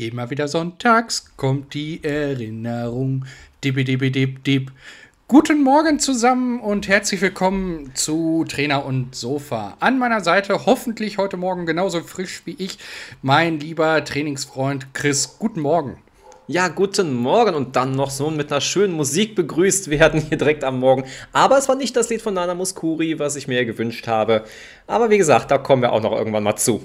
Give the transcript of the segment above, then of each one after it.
Immer wieder sonntags kommt die Erinnerung. Dippi, dippi, dip, dip. Guten Morgen zusammen und herzlich willkommen zu Trainer und Sofa. An meiner Seite hoffentlich heute Morgen genauso frisch wie ich, mein lieber Trainingsfreund Chris. Guten Morgen. Ja, guten Morgen und dann noch so mit einer schönen Musik begrüßt werden hier direkt am Morgen. Aber es war nicht das Lied von Nana Muskuri, was ich mir gewünscht habe. Aber wie gesagt, da kommen wir auch noch irgendwann mal zu.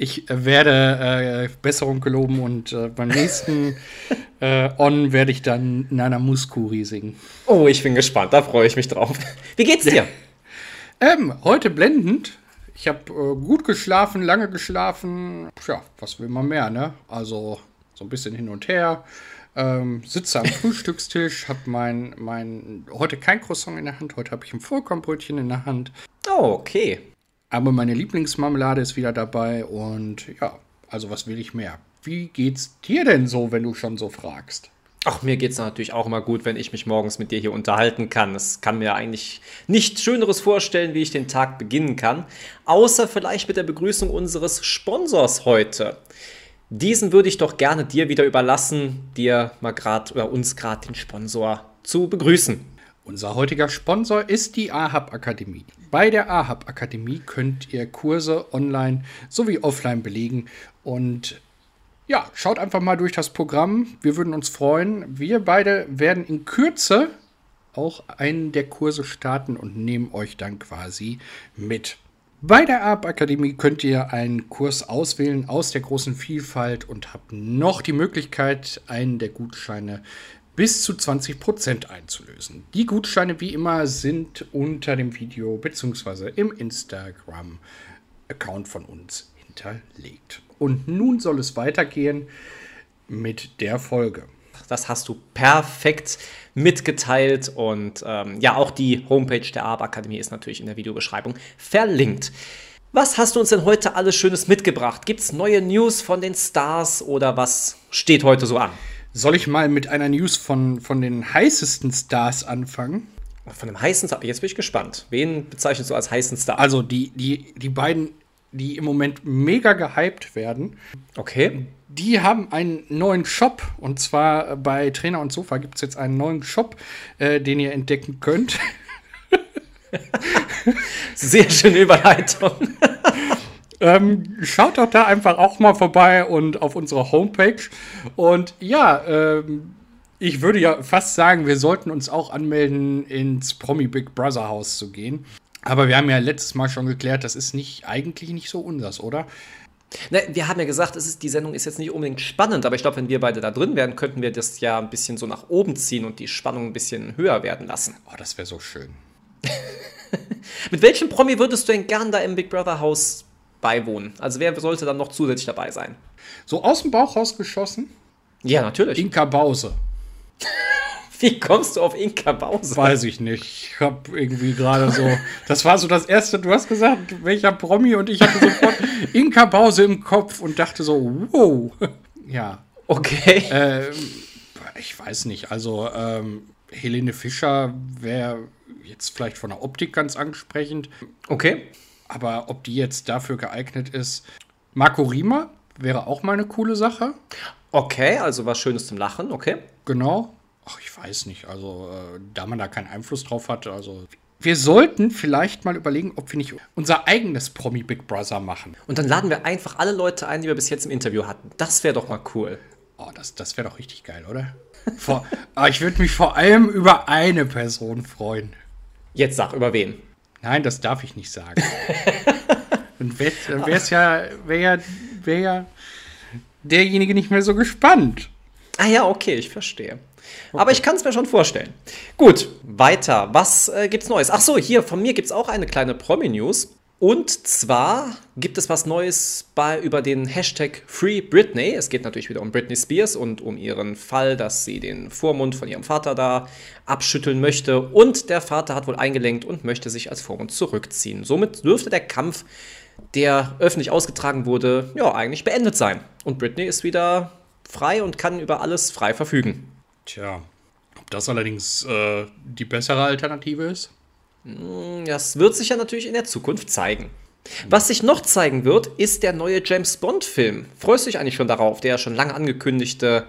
Ich werde äh, Besserung geloben und äh, beim nächsten äh, On werde ich dann Nana Muskuri singen. Oh, ich bin gespannt, da freue ich mich drauf. Wie geht's dir? ähm, heute blendend. Ich habe äh, gut geschlafen, lange geschlafen. Tja, was will man mehr, ne? Also so ein bisschen hin und her. Ähm, sitze am Frühstückstisch, habe mein, mein, heute kein Croissant in der Hand, heute habe ich ein Vollkornbrötchen in der Hand. Oh, okay. Aber meine Lieblingsmarmelade ist wieder dabei und ja, also was will ich mehr? Wie geht's dir denn so, wenn du schon so fragst? Ach, mir geht es natürlich auch immer gut, wenn ich mich morgens mit dir hier unterhalten kann. Es kann mir eigentlich nichts Schöneres vorstellen, wie ich den Tag beginnen kann. Außer vielleicht mit der Begrüßung unseres Sponsors heute. Diesen würde ich doch gerne dir wieder überlassen, dir mal gerade oder uns gerade den Sponsor zu begrüßen. Unser heutiger Sponsor ist die AHAB Akademie. Bei der AHAB Akademie könnt ihr Kurse online sowie offline belegen und ja, schaut einfach mal durch das Programm. Wir würden uns freuen. Wir beide werden in Kürze auch einen der Kurse starten und nehmen euch dann quasi mit. Bei der AHAB Akademie könnt ihr einen Kurs auswählen aus der großen Vielfalt und habt noch die Möglichkeit, einen der Gutscheine bis zu 20% einzulösen. Die Gutscheine wie immer sind unter dem Video bzw. im Instagram-Account von uns hinterlegt. Und nun soll es weitergehen mit der Folge. Das hast du perfekt mitgeteilt und ähm, ja, auch die Homepage der ARB Akademie ist natürlich in der Videobeschreibung verlinkt. Was hast du uns denn heute alles Schönes mitgebracht? Gibt es neue News von den Stars oder was steht heute so an? Soll ich mal mit einer News von, von den heißesten Stars anfangen? Von dem heißen Star? Jetzt bin ich gespannt. Wen bezeichnest du als heißen Star? Also die, die, die beiden, die im Moment mega gehypt werden. Okay. Die haben einen neuen Shop. Und zwar bei Trainer und Sofa gibt es jetzt einen neuen Shop, äh, den ihr entdecken könnt. Sehr schöne Überleitung. Ähm, schaut doch da einfach auch mal vorbei und auf unserer Homepage. Und ja, ähm, ich würde ja fast sagen, wir sollten uns auch anmelden, ins Promi Big Brother Haus zu gehen. Aber wir haben ja letztes Mal schon geklärt, das ist nicht eigentlich nicht so unseres, oder? Ne, wir haben ja gesagt, es ist, die Sendung ist jetzt nicht unbedingt spannend, aber ich glaube, wenn wir beide da drin wären, könnten wir das ja ein bisschen so nach oben ziehen und die Spannung ein bisschen höher werden lassen. Oh, das wäre so schön. Mit welchem Promi würdest du denn gern da im Big Brother Haus beiwohnen? Also wer sollte dann noch zusätzlich dabei sein? So aus dem Bauch rausgeschossen? Ja, natürlich. Inka Bause. Wie kommst du auf Inka Bause? Weiß ich nicht. Ich hab irgendwie gerade so. Das war so das erste. Du hast gesagt, welcher Promi und ich hatte sofort Inka Bause im Kopf und dachte so, wow. Ja. Okay. Ähm, ich weiß nicht. Also, ähm, Helene Fischer wäre jetzt vielleicht von der Optik ganz ansprechend. Okay. Aber ob die jetzt dafür geeignet ist. Marco Rima wäre auch mal eine coole Sache. Okay, also was Schönes zum Lachen, okay. Genau. Ach, ich weiß nicht. Also, äh, da man da keinen Einfluss drauf hat, also. Wir sollten vielleicht mal überlegen, ob wir nicht unser eigenes Promi Big Brother machen. Und dann laden wir einfach alle Leute ein, die wir bis jetzt im Interview hatten. Das wäre doch mal cool. Oh, das, das wäre doch richtig geil, oder? vor, aber ich würde mich vor allem über eine Person freuen. Jetzt sag, über wen? Nein, das darf ich nicht sagen. Dann wäre es ja, wär ja, wär ja derjenige nicht mehr so gespannt. Ah ja, okay, ich verstehe. Okay. Aber ich kann es mir schon vorstellen. Gut, weiter. Was äh, gibt's Neues? Ach so, hier von mir gibt es auch eine kleine Promi-News. Und zwar gibt es was Neues bei, über den Hashtag Free Britney. Es geht natürlich wieder um Britney Spears und um ihren Fall, dass sie den Vormund von ihrem Vater da abschütteln möchte. Und der Vater hat wohl eingelenkt und möchte sich als Vormund zurückziehen. Somit dürfte der Kampf, der öffentlich ausgetragen wurde, ja, eigentlich beendet sein. Und Britney ist wieder frei und kann über alles frei verfügen. Tja, ob das allerdings äh, die bessere Alternative ist? Hm, das wird sich ja natürlich in der Zukunft zeigen. Was sich noch zeigen wird, ist der neue James Bond-Film. Freust du dich eigentlich schon darauf? Der ja schon lange angekündigte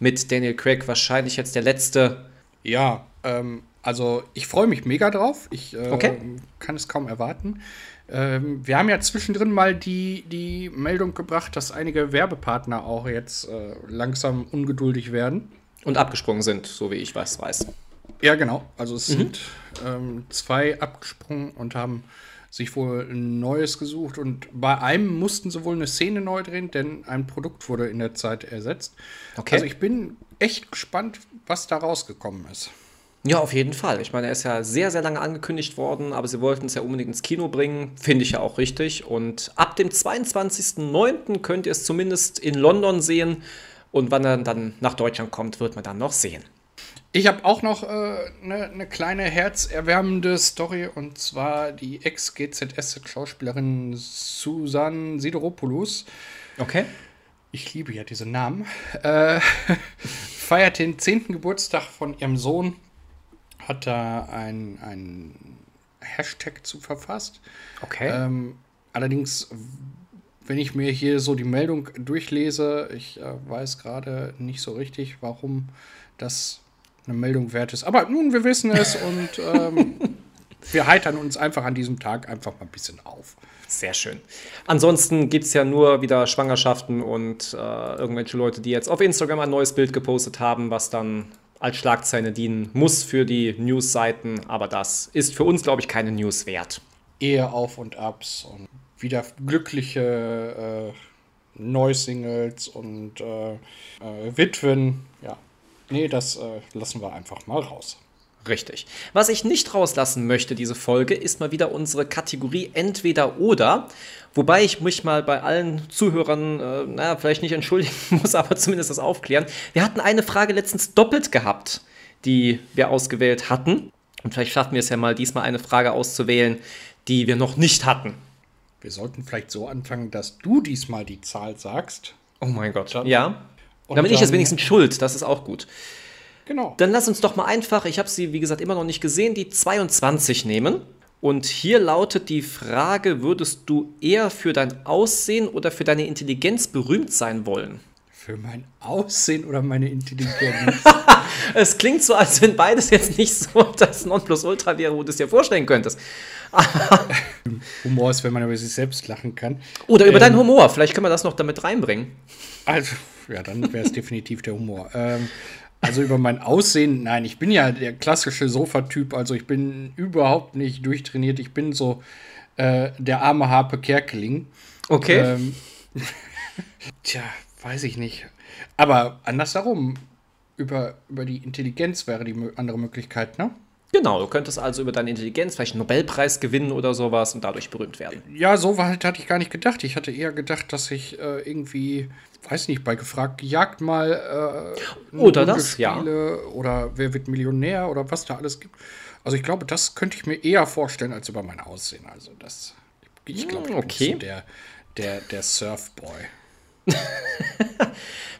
mit Daniel Craig, wahrscheinlich jetzt der letzte. Ja, ähm, also ich freue mich mega drauf. Ich äh, Okay. kann es kaum erwarten. Ähm, wir haben ja zwischendrin mal die, die Meldung gebracht, dass einige Werbepartner auch jetzt äh, langsam ungeduldig werden. Und abgesprungen sind, so wie ich was weiß. Ja, genau. Also es sind ähm, zwei abgesprungen und haben sich wohl ein neues gesucht. Und bei einem mussten sie wohl eine Szene neu drehen, denn ein Produkt wurde in der Zeit ersetzt. Okay. Also ich bin echt gespannt, was da rausgekommen ist. Ja, auf jeden Fall. Ich meine, er ist ja sehr, sehr lange angekündigt worden, aber sie wollten es ja unbedingt ins Kino bringen. Finde ich ja auch richtig. Und ab dem 22.09. könnt ihr es zumindest in London sehen. Und wann er dann nach Deutschland kommt, wird man dann noch sehen. Ich habe auch noch eine äh, ne- ne kleine herzerwärmende Story und zwar die Ex-GZS-Schauspielerin Susan Sideropoulos. Okay. Ich liebe ja diese Namen. Äh, feiert den 10. Geburtstag von ihrem Sohn. Hat da ein, ein Hashtag zu verfasst. Okay. Ähm, allerdings, wenn ich mir hier so die Meldung durchlese, ich äh, weiß gerade nicht so richtig, warum das eine Meldung wert ist. Aber nun, wir wissen es und ähm, wir heitern uns einfach an diesem Tag einfach mal ein bisschen auf. Sehr schön. Ansonsten gibt es ja nur wieder Schwangerschaften und äh, irgendwelche Leute, die jetzt auf Instagram ein neues Bild gepostet haben, was dann als Schlagzeile dienen muss für die News-Seiten. Aber das ist für uns, glaube ich, keine News wert. Ehe auf und abs und wieder glückliche äh, Neusingles und äh, äh, Witwen. Nee, das äh, lassen wir einfach mal raus. Richtig. Was ich nicht rauslassen möchte, diese Folge, ist mal wieder unsere Kategorie Entweder oder. Wobei ich mich mal bei allen Zuhörern, äh, naja, vielleicht nicht entschuldigen muss, aber zumindest das aufklären. Wir hatten eine Frage letztens doppelt gehabt, die wir ausgewählt hatten. Und vielleicht schaffen wir es ja mal, diesmal eine Frage auszuwählen, die wir noch nicht hatten. Wir sollten vielleicht so anfangen, dass du diesmal die Zahl sagst. Oh mein Gott. Dann- ja. Und Dann bin ich jetzt wenigstens schuld, das ist auch gut. Genau. Dann lass uns doch mal einfach, ich habe sie wie gesagt immer noch nicht gesehen, die 22 nehmen. Und hier lautet die Frage, würdest du eher für dein Aussehen oder für deine Intelligenz berühmt sein wollen? Für mein Aussehen oder meine Intelligenz? Es klingt so, als wenn beides jetzt nicht so das Nonplusultra wäre, wo du es dir vorstellen könntest. Humor ist, wenn man über sich selbst lachen kann. Oder über Ähm, deinen Humor, vielleicht können wir das noch damit reinbringen. Also, ja, dann wäre es definitiv der Humor. Ähm, also über mein Aussehen, nein, ich bin ja der klassische Sofatyp, also ich bin überhaupt nicht durchtrainiert. Ich bin so äh, der arme Harpe Kerkeling. Okay. Ähm, tja, weiß ich nicht. Aber andersherum, über, über die Intelligenz wäre die andere Möglichkeit, ne? Genau, du könntest also über deine Intelligenz vielleicht einen Nobelpreis gewinnen oder sowas und dadurch berühmt werden. Ja, so weit hatte ich gar nicht gedacht. Ich hatte eher gedacht, dass ich äh, irgendwie, weiß nicht, bei gefragt gejagt mal äh, Oder das, ja. oder wer wird Millionär oder was da alles gibt. Also ich glaube, das könnte ich mir eher vorstellen als über mein Aussehen. Also das, ich glaube, ich Hm, okay. bin so der, der, der Surfboy.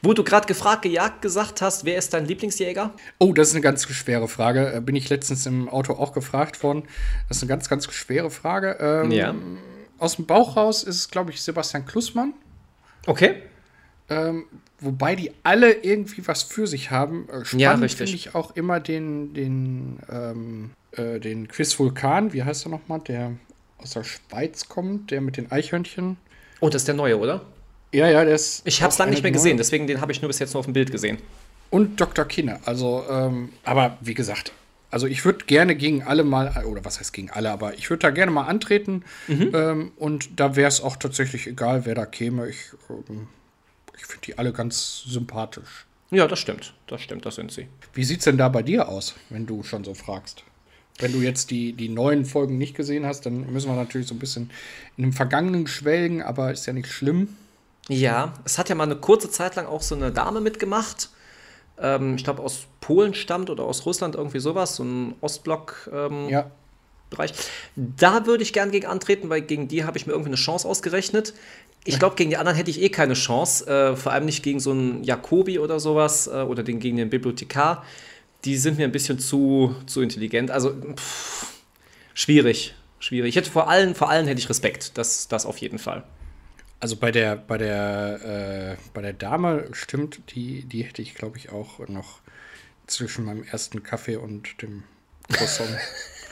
Wo du gerade gefragt, gejagt gesagt hast, wer ist dein Lieblingsjäger? Oh, das ist eine ganz schwere Frage. Äh, Bin ich letztens im Auto auch gefragt worden. Das ist eine ganz, ganz schwere Frage. Ähm, Ja. Aus dem Bauch raus ist es, glaube ich, Sebastian Klussmann. Okay. Ähm, wobei die alle irgendwie was für sich haben. Äh, Ja, spannend richtig. finde ich auch immer den, den, ähm, äh, den Quiz Vulkan, wie heißt er nochmal, der aus der Schweiz kommt, der mit den Eichhörnchen. Oh, das ist der neue, oder? Ja, ja, der ist. Ich habe es lange nicht mehr gesehen, neuen. deswegen den habe ich nur bis jetzt nur auf dem Bild gesehen. Und Dr. Kinne. Also, ähm, aber wie gesagt, also ich würde gerne gegen alle mal, oder was heißt gegen alle, aber ich würde da gerne mal antreten. Mhm. Ähm, und da wäre es auch tatsächlich egal, wer da käme. Ich, ähm, ich finde die alle ganz sympathisch. Ja, das stimmt. Das stimmt, das sind sie. Wie sieht's denn da bei dir aus, wenn du schon so fragst? Wenn du jetzt die, die neuen Folgen nicht gesehen hast, dann müssen wir natürlich so ein bisschen in dem Vergangenen schwelgen, aber ist ja nicht schlimm. Ja, es hat ja mal eine kurze Zeit lang auch so eine Dame mitgemacht. Ähm, ich glaube, aus Polen stammt oder aus Russland, irgendwie sowas, so ein Ostblock-Bereich. Ja, Da würde ich gern gegen antreten, weil gegen die habe ich mir irgendwie eine Chance ausgerechnet. Ich glaube, gegen die anderen hätte ich eh keine Chance. Äh, vor allem nicht gegen so einen Jakobi oder sowas äh, oder den, gegen den Bibliothekar. Die sind mir ein bisschen zu, zu intelligent. Also, pff, schwierig. schwierig. Ich hätte vor allen, vor allen hätte ich Respekt. Das, das auf jeden Fall. Also bei der, bei der, äh, bei der Dame stimmt, die, die hätte ich, glaube ich, auch noch zwischen meinem ersten Kaffee und dem Croissant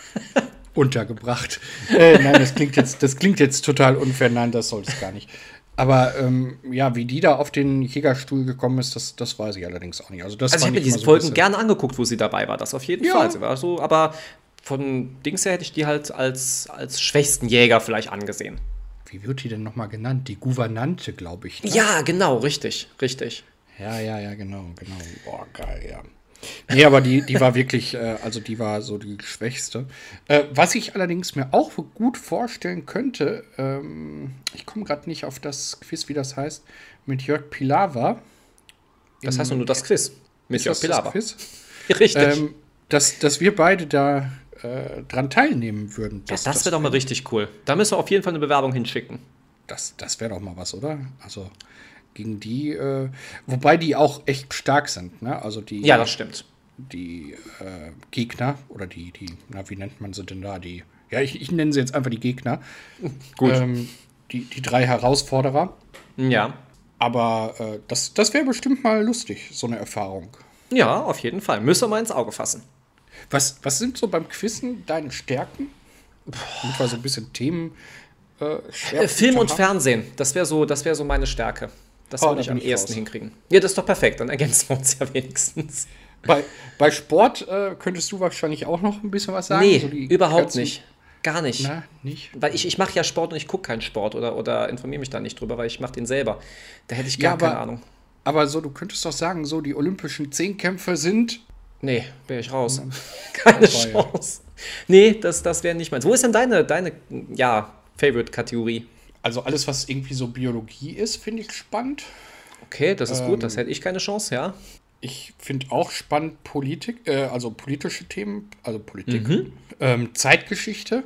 untergebracht. Äh, nein, das klingt, jetzt, das klingt jetzt total unfair. Nein, das sollte es gar nicht. Aber ähm, ja, wie die da auf den Jägerstuhl gekommen ist, das, das weiß ich allerdings auch nicht. Also, das Also ich habe mir diese so Folgen gerne angeguckt, wo sie dabei war. Das auf jeden Ja. Fall. Sie war so, aber von Dings her hätte ich die halt als, als schwächsten Jäger vielleicht angesehen. Wie wird die denn nochmal genannt? Die Gouvernante, glaube ich. Ne? Ja, genau, richtig, richtig. Ja, ja, ja, genau, genau. Boah, geil, ja. Nee, aber die, die war wirklich, äh, also die war so die schwächste. Äh, was ich allerdings mir auch gut vorstellen könnte, ähm, ich komme gerade nicht auf das Quiz, wie das heißt, mit Jörg Pilawa. Das heißt nur das Quiz. Mit Jörg Pilawa. Quiz? Richtig. Ähm, dass, dass wir beide da äh, dran teilnehmen würden. ja, das wäre doch mal richtig cool. Da müssen wir auf jeden Fall eine Bewerbung hinschicken. Das, das wäre doch mal was, oder? Also gegen die, äh, wobei die auch echt stark sind, ne? Also die, Ja, das stimmt. die äh, Gegner oder die, die, na, wie nennt man sie denn da? Die, ja, ich, ich nenne sie jetzt einfach die Gegner. Gut. Ähm, die, die drei Herausforderer. Ja. Aber äh, das, das wäre bestimmt mal lustig, so eine Erfahrung. Ja, auf jeden Fall. Müssen wir mal ins Auge fassen. Was, was sind so beim Quizzen deine Stärken? Damit wir so ein bisschen Themen. Äh, Äh, Film und haben. Fernsehen, das wäre so, das wär so meine Stärke. Das Oh, würde ich am ehesten raus. hinkriegen. Ja, das ist doch perfekt, dann ergänzen wir uns ja wenigstens. Bei, bei Sport äh, könntest du wahrscheinlich auch noch ein bisschen was sagen. nee, So die überhaupt nicht. Gar nicht. Na, nicht? Weil ich, ich mache ja Sport und ich gucke keinen Sport oder, oder informiere mich da nicht drüber, weil ich mache den selber. Da hätte ich Ja, gar keine aber- Ahnung. Aber so, du könntest doch sagen, so die olympischen Zehnkämpfe sind. Nee, wäre ich raus. Keine Vorbei, ja. Chance. Nee, das, das wäre nicht meins. Wo ist denn deine, deine ja, Favorite-Kategorie? Also alles, was irgendwie so Biologie ist, finde ich spannend. Okay, das ist gut, das Ähm. hätte ich keine Chance, ja. Ich finde auch spannend Politik, äh, also politische Themen, also Politik. Mhm. Ähm, Zeitgeschichte.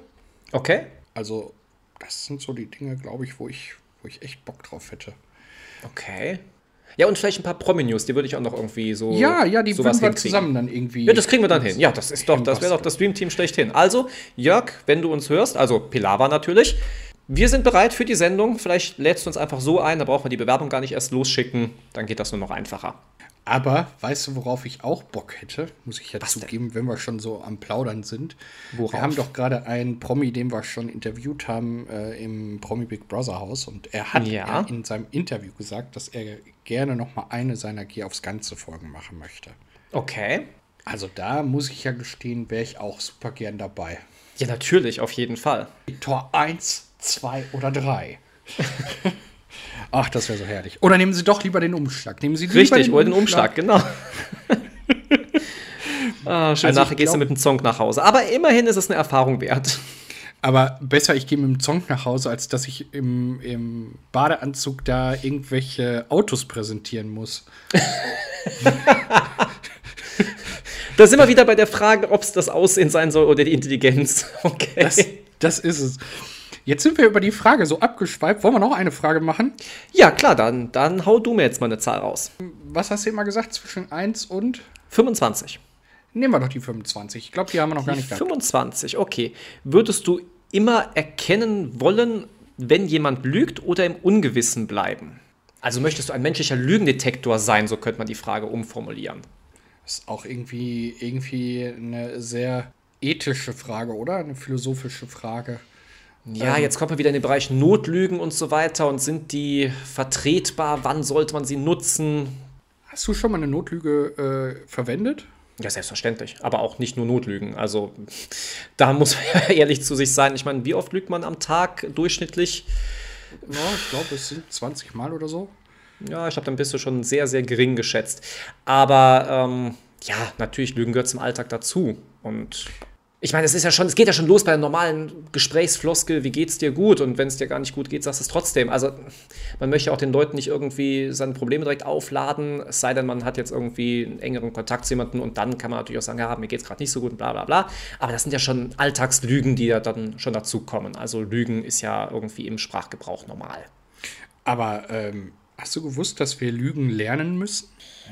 Okay. Also, das sind so die Dinge, glaube ich, wo ich, wo ich echt Bock drauf hätte. Okay. Ja, und vielleicht ein paar Promi-News, die würde ich auch noch irgendwie so. Ja, ja, die sowas würden wir zusammen dann irgendwie. Ja, das kriegen wir dann hin. Ja, das ist doch, das wäre doch das Dream-Team schlechthin. Also, Jörg, wenn du uns hörst, also Pilava natürlich, wir sind bereit für die Sendung. Vielleicht lädst du uns einfach so ein, da braucht man die Bewerbung gar nicht erst losschicken. Dann geht das nur noch einfacher. Aber weißt du, worauf ich auch Bock hätte? Muss ich ja Was denn? zugeben, wenn wir schon so am Plaudern sind. Worauf? Wir haben doch gerade einen Promi, den wir schon interviewt haben äh, im Promi Big Brother Haus. Und er hat Ja. ja in seinem Interview gesagt, dass er gerne noch mal eine seiner Geh aufs Ganze Folgen machen möchte. Okay. Also da muss ich ja gestehen, wäre ich auch super gern dabei. Ja, natürlich, auf jeden Fall. Tor 1, 2 oder 3. Ach, das wäre so herrlich. Oder nehmen Sie doch lieber den Umschlag. Nehmen Sie lieber Richtig, oder den Umschlag, genau. ah, schön, Also nachher gehst du mit dem Song nach Hause. Aber immerhin ist es eine Erfahrung wert. Aber besser, ich gehe mit dem Zong nach Hause, als dass ich im, im Badeanzug da irgendwelche Autos präsentieren muss. Da sind wir wieder bei der Frage, ob es das Aussehen sein soll oder die Intelligenz. Okay. Das, das ist es. Jetzt sind wir über die Frage so abgeschweift. Wollen wir noch eine Frage machen? ja, klar, dann, dann hau du mir jetzt mal eine Zahl raus. Was hast du immer gesagt? Zwischen 1 und. 25. Nehmen wir doch die 25. Ich glaube, die haben wir noch gar Die nicht gehabt. 25, okay. Würdest du immer erkennen wollen, wenn jemand lügt oder im Ungewissen bleiben? Also möchtest du ein menschlicher Lügendetektor sein, so könnte man die Frage umformulieren. Ist auch irgendwie, irgendwie eine sehr ethische Frage, oder? Eine philosophische Frage. Ja, jetzt kommt man wieder in den Bereich Notlügen und so weiter und sind die vertretbar? Wann sollte man sie nutzen? Hast du schon mal eine Notlüge äh, verwendet? Ja, selbstverständlich. Aber auch nicht nur Notlügen. Also da muss man ja ehrlich zu sich sein. Ich meine, wie oft lügt man am Tag durchschnittlich? Ja, ich glaube, es sind 20 Mal oder so. Ja, ich habe dann bist du schon sehr, sehr gering geschätzt. Aber ähm, ja, natürlich, Lügen gehört zum Alltag dazu. Und ich meine, es ist ja schon, es geht ja schon los bei der normalen Gesprächsfloskel, wie geht's dir gut? Und wenn es dir gar nicht gut geht, sagst du es trotzdem. Also man möchte auch den Leuten nicht irgendwie seine Probleme direkt aufladen, es sei denn, man hat jetzt irgendwie einen engeren Kontakt zu jemandem und dann kann man natürlich auch sagen, ja, mir geht's gerade nicht so gut und bla bla bla. Aber das sind ja schon Alltagslügen, die ja dann schon dazukommen. Also Lügen ist ja irgendwie im Sprachgebrauch normal. Aber ähm, Hast du gewusst, dass wir Lügen lernen müssen?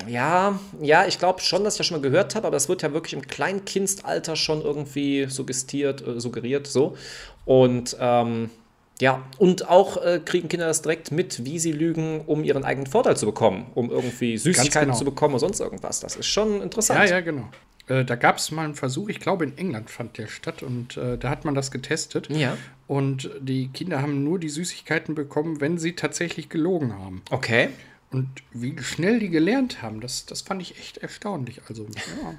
Ja, ja, ich glaube schon, dass ich das schon mal gehört habe, aber das wird ja wirklich im Kleinkindalter schon irgendwie suggestiert, äh, suggeriert, so. Und ähm, ja, und auch äh, kriegen Kinder das direkt mit, wie sie lügen, um ihren eigenen Vorteil zu bekommen, um irgendwie Süßigkeiten genau. zu bekommen oder sonst irgendwas. Das ist schon interessant. Ja, ja, genau. Äh, da gab es mal einen Versuch, ich glaube in England fand der statt und äh, da hat man das getestet. Ja. Und die Kinder haben nur die Süßigkeiten bekommen, wenn sie tatsächlich gelogen haben. Okay. Und wie schnell die gelernt haben, das, das fand ich echt erstaunlich. Also, ja.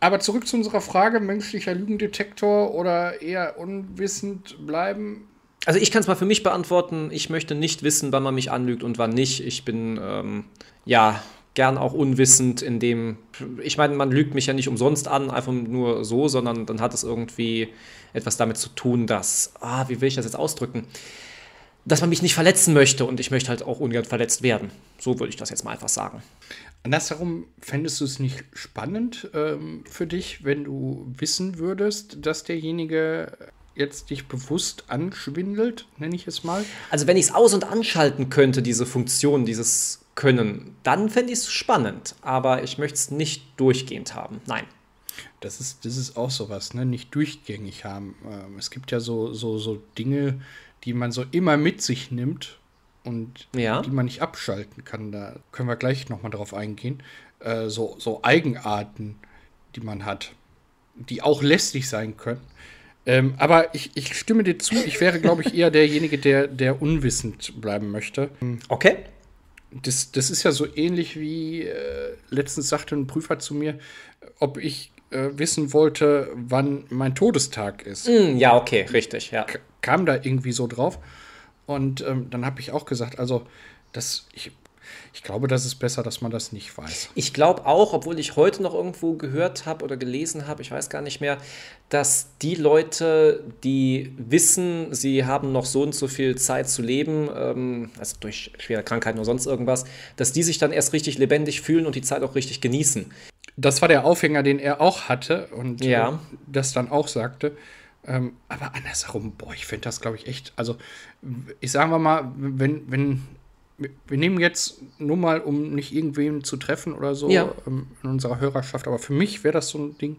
Aber zurück zu unserer Frage: menschlicher Lügendetektor oder eher unwissend bleiben? Also, ich kann es mal für mich beantworten. Ich möchte nicht wissen, wann man mich anlügt und wann nicht. Ich bin, ähm, ja, gern auch unwissend, in dem, ich meine, man lügt mich ja nicht umsonst an, einfach nur so, sondern dann hat es irgendwie etwas damit zu tun, dass, ah, wie will ich das jetzt ausdrücken? Dass man mich nicht verletzen möchte und ich möchte halt auch ungern verletzt werden. So würde ich das jetzt mal einfach sagen. Andersherum, fändest du es nicht spannend ähm, für dich, wenn du wissen würdest, dass derjenige jetzt dich bewusst anschwindelt, nenne ich es mal? Also wenn ich es aus- und anschalten könnte, diese Funktion, dieses können, dann fände ich es spannend. Aber ich möchte es nicht durchgehend haben. Nein. Das ist, das ist auch sowas, ne? Nicht durchgängig haben. Ähm, es gibt ja so, so, so Dinge, die man so immer mit sich nimmt und ja. die man nicht abschalten kann. Da können wir gleich nochmal drauf eingehen. Äh, so, so Eigenarten, die man hat, die auch lästig sein können. Ähm, aber ich, ich stimme dir zu, ich wäre, glaube ich, eher derjenige, der, der unwissend bleiben möchte. Okay das, das ist ja so ähnlich wie äh, letztens sagte ein Prüfer zu mir, ob ich äh, wissen wollte, wann mein Todestag ist. Mm, ja, okay, richtig, ja. K kam da irgendwie so drauf. Und ähm, dann habe ich auch gesagt, also, das, ich ich glaube, das ist besser, dass man das nicht weiß. Ich glaube auch, obwohl ich heute noch irgendwo gehört habe oder gelesen habe, ich weiß gar nicht mehr, dass die Leute, die wissen, sie haben noch so und so viel Zeit zu leben, ähm, also durch schwere Krankheiten oder sonst irgendwas, dass die sich dann erst richtig lebendig fühlen und die Zeit auch richtig genießen. Das war der Aufhänger, den er auch hatte und ja. äh, das dann auch sagte. Ähm, aber andersherum, boah, ich finde das, glaube ich, echt. Also, ich sage mal, wenn, wenn wir nehmen jetzt nur mal, um nicht irgendwen zu treffen oder so ja. ähm, in unserer Hörerschaft, aber für mich wäre das so ein Ding.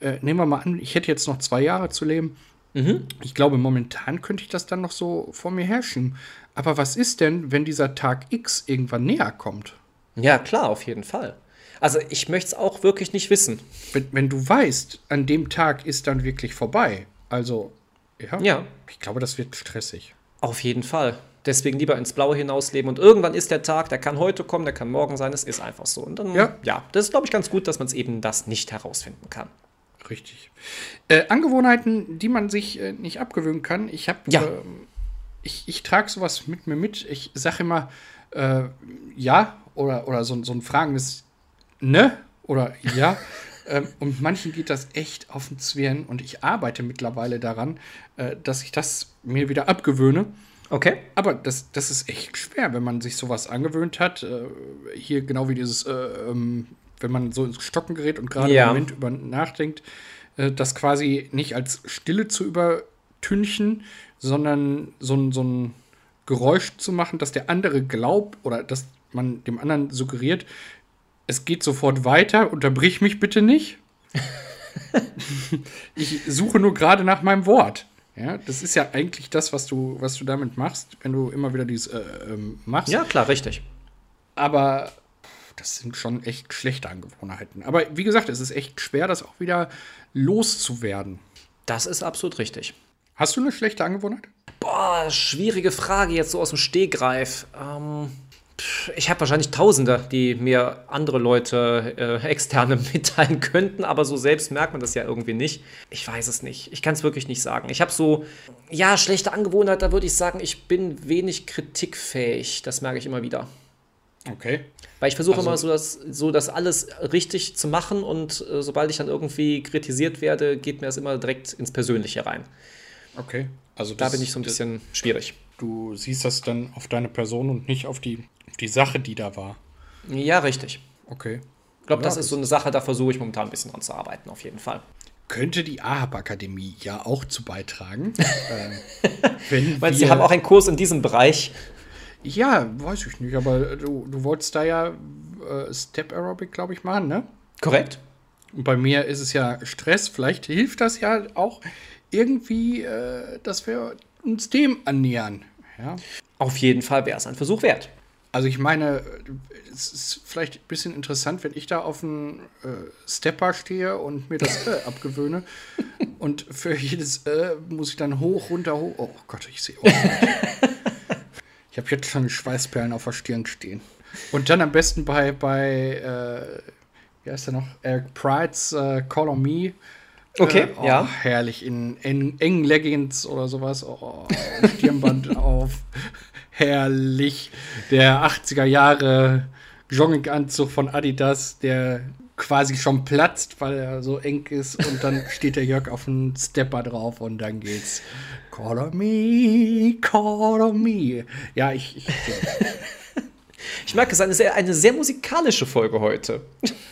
Äh, nehmen wir mal an, ich hätte jetzt noch zwei Jahre zu leben. Mhm. Ich glaube, momentan könnte ich das dann noch so vor mir herrschen. Aber was ist denn, wenn dieser Tag X irgendwann näher kommt? Ja, klar, auf jeden Fall. Also ich möchte es auch wirklich nicht wissen. Wenn, wenn du weißt, an dem Tag ist dann wirklich vorbei. Also, ja, ja. ich glaube, das wird stressig. Auf jeden Fall. Deswegen lieber ins Blaue hinausleben. Und irgendwann ist der Tag, der kann heute kommen, der kann morgen sein, es ist einfach so. Und dann, ja, ja das ist, glaube ich, ganz gut, dass man es eben das nicht herausfinden kann. Richtig. Äh, Angewohnheiten, die man sich äh, nicht abgewöhnen kann. Ich habe, ja. äh, ich, ich trage sowas mit mir mit. Ich sage immer äh, ja oder, oder so, so ein fragendes ne oder ja. Ähm, und manchen geht das echt auf den Zwirn und ich arbeite mittlerweile daran, äh, dass ich das mir wieder abgewöhne. Okay. Aber das, das ist echt schwer, wenn man sich sowas angewöhnt hat. Äh, hier genau wie dieses, äh, ähm, wenn man so ins Stocken gerät und gerade ja. im Moment über nachdenkt, äh, das quasi nicht als Stille zu übertünchen, sondern so, ein so ein Geräusch zu machen, dass der andere glaubt oder dass man dem anderen suggeriert, es geht sofort weiter, unterbrich mich bitte nicht. ich suche nur gerade nach meinem Wort. Ja, das ist ja eigentlich das, was du, was du damit machst, wenn du immer wieder dies äh, ähm, machst. Ja, klar, richtig. Aber das sind schon echt schlechte Angewohnheiten. Aber wie gesagt, es ist echt schwer, das auch wieder loszuwerden. Das ist absolut richtig. Hast du eine schlechte Angewohnheit? Boah, schwierige Frage jetzt so aus dem Stehgreif. Ähm ich habe wahrscheinlich Tausende, die mir andere Leute, äh, externe mitteilen könnten, aber so selbst merkt man das ja irgendwie nicht. Ich weiß es nicht. Ich kann es wirklich nicht sagen. Ich habe so, ja, schlechte Angewohnheit, da würde ich sagen, ich bin wenig kritikfähig. Das merke ich immer wieder. Okay. Weil ich versuche also, immer so das, so das alles richtig zu machen und äh, sobald ich dann irgendwie kritisiert werde, geht mir das immer direkt ins Persönliche rein. Okay. Also da bin ich so ein bisschen schwierig. Du siehst das dann auf deine Person und nicht auf die die Sache, die da war. Ja, richtig. Okay. Ich glaube, ja, das ist so eine Sache, da versuche ich momentan ein bisschen dran zu arbeiten, auf jeden Fall. Könnte die AHAB-Akademie ja auch zu beitragen. äh, wenn Meinst, Sie haben auch einen Kurs in diesem Bereich? Ja, weiß ich nicht, aber du, du wolltest da ja äh, Step Aerobic, glaube ich, machen, ne? Korrekt. Und bei mir ist es ja Stress. Vielleicht hilft das ja auch irgendwie, äh, dass wir uns dem annähern. Ja? Auf jeden Fall wäre es ein Versuch wert. Also ich meine, es ist vielleicht ein bisschen interessant, wenn ich da auf einen äh, Stepper stehe und mir das äh, abgewöhne. Und für jedes äh, muss ich dann hoch, runter, hoch. Oh Gott, ich sehe. Oh ich habe jetzt schon Schweißperlen auf der Stirn stehen. Und dann am besten bei, bei äh, wie heißt der noch? Eric Pride's äh, Call on Me. Okay, äh, oh, ja. Herrlich, in, in engen Leggings oder sowas. Oh, Stirnband auf. Herrlich. Der 80er Jahre Jogginganzug von Adidas, der quasi schon platzt, weil er so eng ist. Und dann steht der Jörg auf dem Stepper drauf und dann geht's. Call on me, call on me. Ja, ich. ich Ich merke, es ist eine sehr, eine sehr musikalische Folge heute.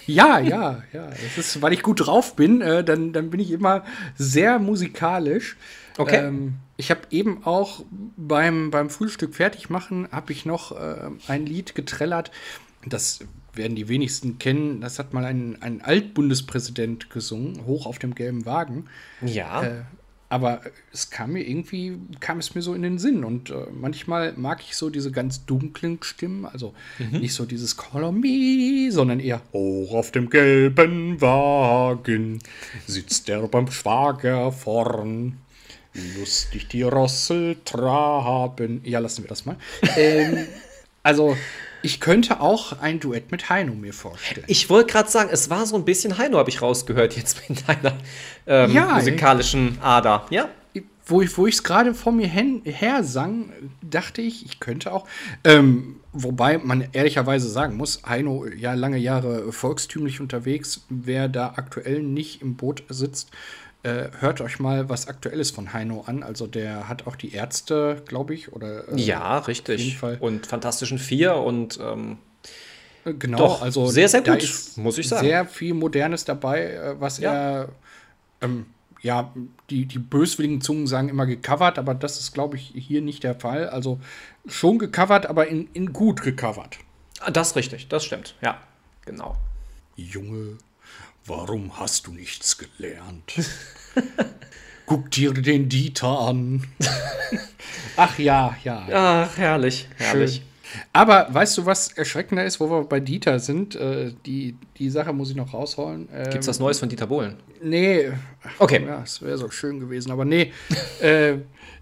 Ja, ja, ja. Das ist, weil ich gut drauf bin, äh, dann, dann bin ich immer sehr musikalisch. Okay. Ähm, ich habe eben auch beim, beim Frühstück fertig machen, habe ich noch äh, ein Lied getrellert. Das werden die wenigsten kennen. Das hat mal ein, ein Altbundespräsident gesungen, hoch auf dem gelben Wagen. Ja. Äh, aber es kam mir irgendwie, kam es mir so in den Sinn. Und äh, manchmal mag ich so diese ganz dunklen Stimmen, also nicht so dieses Call on me, sondern eher hoch auf dem gelben Wagen sitzt der beim Schwager vorn. Lustig die Rossel traben. Ja, lassen wir das mal. ähm, also, ich könnte auch ein Duett mit Heino mir vorstellen. Ich wollte gerade sagen, es war so ein bisschen Heino, habe ich rausgehört jetzt in deiner ähm, Ja, musikalischen Ader. Ja. wo ich wo ich es gerade vor mir hen, her sang, dachte ich, ich könnte auch. Ähm, wobei man ehrlicherweise sagen muss, Heino ja lange Jahre volkstümlich unterwegs. Wer da aktuell nicht im Boot sitzt, äh, hört euch mal was Aktuelles von Heino an. Also der hat auch die Ärzte, glaube ich, oder äh, Ja, richtig. Und Fantastischen Vier und ähm, Äh, Genau, Doch, also sehr, sehr gut, muss ich sagen. Sehr viel Modernes dabei, äh, was Ja. er, ähm, ja, die, die böswilligen Zungen sagen immer gecovert, aber das ist, glaube ich, hier nicht der Fall. Also schon gecovert, aber in, in gut gecovert. ah, das ist richtig, das stimmt. Ja, genau. Junge, warum hast du nichts gelernt? Guck dir den Dieter an. Ach ja, ja. Ach, herrlich, herrlich. Schön. Aber weißt du, was erschreckender ist, wo wir bei Dieter sind? Äh, die, die Sache muss ich noch rausholen. Ähm, Gibt's was Neues von Dieter Bohlen? Nee. Okay. Ja, es wäre so schön gewesen, aber nee. äh,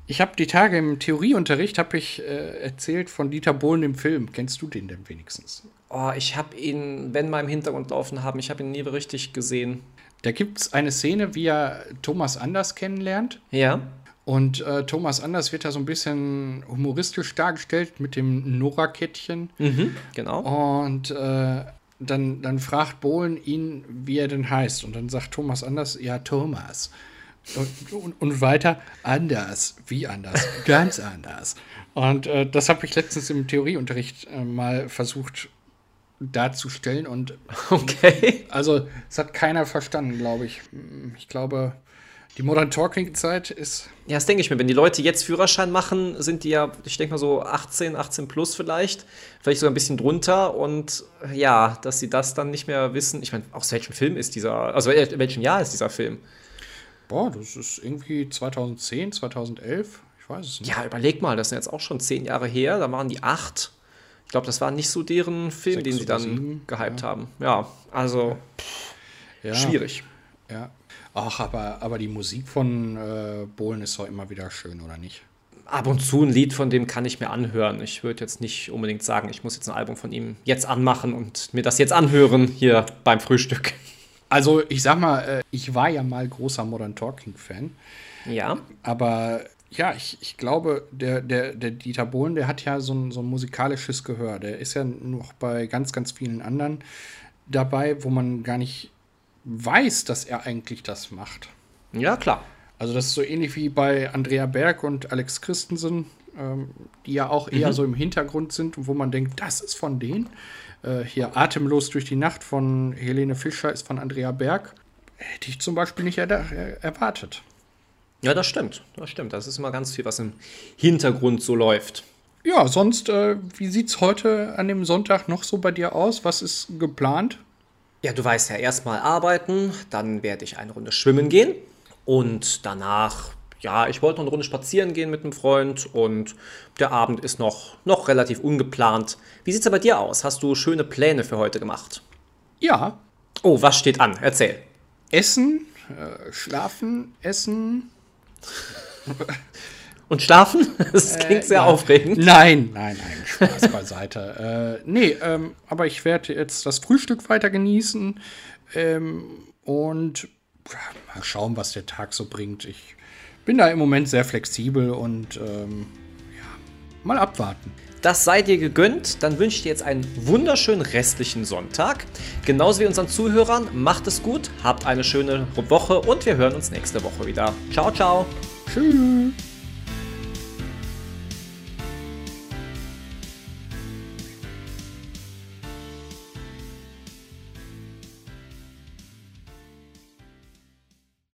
ich habe die Tage im Theorieunterricht habe ich äh, erzählt von Dieter Bohlen im Film. Kennst du den denn wenigstens? Oh, ich habe ihn, wenn mal im Hintergrund laufen haben, ich habe ihn nie richtig gesehen. Da gibt es eine Szene, wie er Thomas Anders kennenlernt. Ja. Und äh, Thomas Anders wird da so ein bisschen humoristisch dargestellt mit dem Nora-Kettchen. Mhm, genau. Und äh, dann, dann fragt Bohlen ihn, wie er denn heißt. Und dann sagt Thomas Anders, ja, Thomas. Und, und, und weiter, anders. Wie anders? Ganz anders. Und äh, das habe ich letztens im Theorieunterricht äh, mal versucht darzustellen. Und Okay. also, es hat keiner verstanden, glaube ich. Ich glaube, die Modern Talking-Zeit ist Ja, das denke ich mir. Wenn die Leute jetzt Führerschein machen, sind die ja, ich denke mal so 18, 18 plus vielleicht, vielleicht sogar ein bisschen drunter. Und ja, dass sie das dann nicht mehr wissen. Ich meine, aus welchem Film ist dieser, also in welchem Jahr ist dieser Film? Boah, das ist irgendwie 2010, 2011. Ich weiß es nicht. Ja, überleg mal, das sind jetzt auch schon zehn Jahre her. Da waren die acht. Ich glaube, das war nicht so deren Film, den sie dann sieben, gehypt haben. Ja, also Ja, schwierig. Ja. Ach, aber, aber die Musik von äh, Bohlen ist doch immer wieder schön, oder nicht? Ab und zu ein Lied von dem kann ich mir anhören. Ich würde jetzt nicht unbedingt sagen, ich muss jetzt ein Album von ihm jetzt anmachen und mir das jetzt anhören hier beim Frühstück. Also, ich sag mal, äh, ich war ja mal großer Modern Talking-Fan, Ja. aber ja, ich, ich glaube, der, der, der Dieter Bohlen, der hat ja so ein, so ein musikalisches Gehör. Der ist ja noch bei ganz, ganz vielen anderen dabei, wo man gar nicht weiß, dass er eigentlich das macht. Ja, klar. Also das ist so ähnlich wie bei Andrea Berg und Alex Christensen, ähm, die ja auch eher so im Hintergrund sind und wo man denkt, das ist von denen. Äh, hier Atemlos durch die Nacht von Helene Fischer ist von Andrea Berg. Hätte ich zum Beispiel nicht er er erwartet. Ja, das stimmt. Das stimmt. Das ist immer ganz viel, was im Hintergrund so läuft. Ja, sonst, äh, wie sieht's heute an dem Sonntag noch so bei dir aus? Was ist geplant? Ja, du weißt ja, erstmal arbeiten, dann werde ich eine Runde schwimmen gehen und danach, ja, ich wollte noch eine Runde spazieren gehen mit einem Freund und der Abend ist noch, noch relativ ungeplant. Wie sieht's aber bei dir aus? Hast du schöne Pläne für heute gemacht? Ja. Oh, was steht an? Erzähl. Essen, äh, schlafen, essen. Und schlafen? Das klingt äh, sehr ja. aufregend. Nein, nein, nein, Spaß beiseite. äh, nee, ähm, aber ich werde jetzt das Frühstück weiter genießen ähm, und ja, mal schauen, was der Tag so bringt. Ich bin da im Moment sehr flexibel und ähm, ja, mal abwarten. Das sei dir gegönnt. Dann wünsche ich dir jetzt einen wunderschönen restlichen Sonntag. Genauso wie unseren Zuhörern. Macht es gut, habt eine schöne Woche und wir hören uns nächste Woche wieder. Ciao, ciao. Tschüss.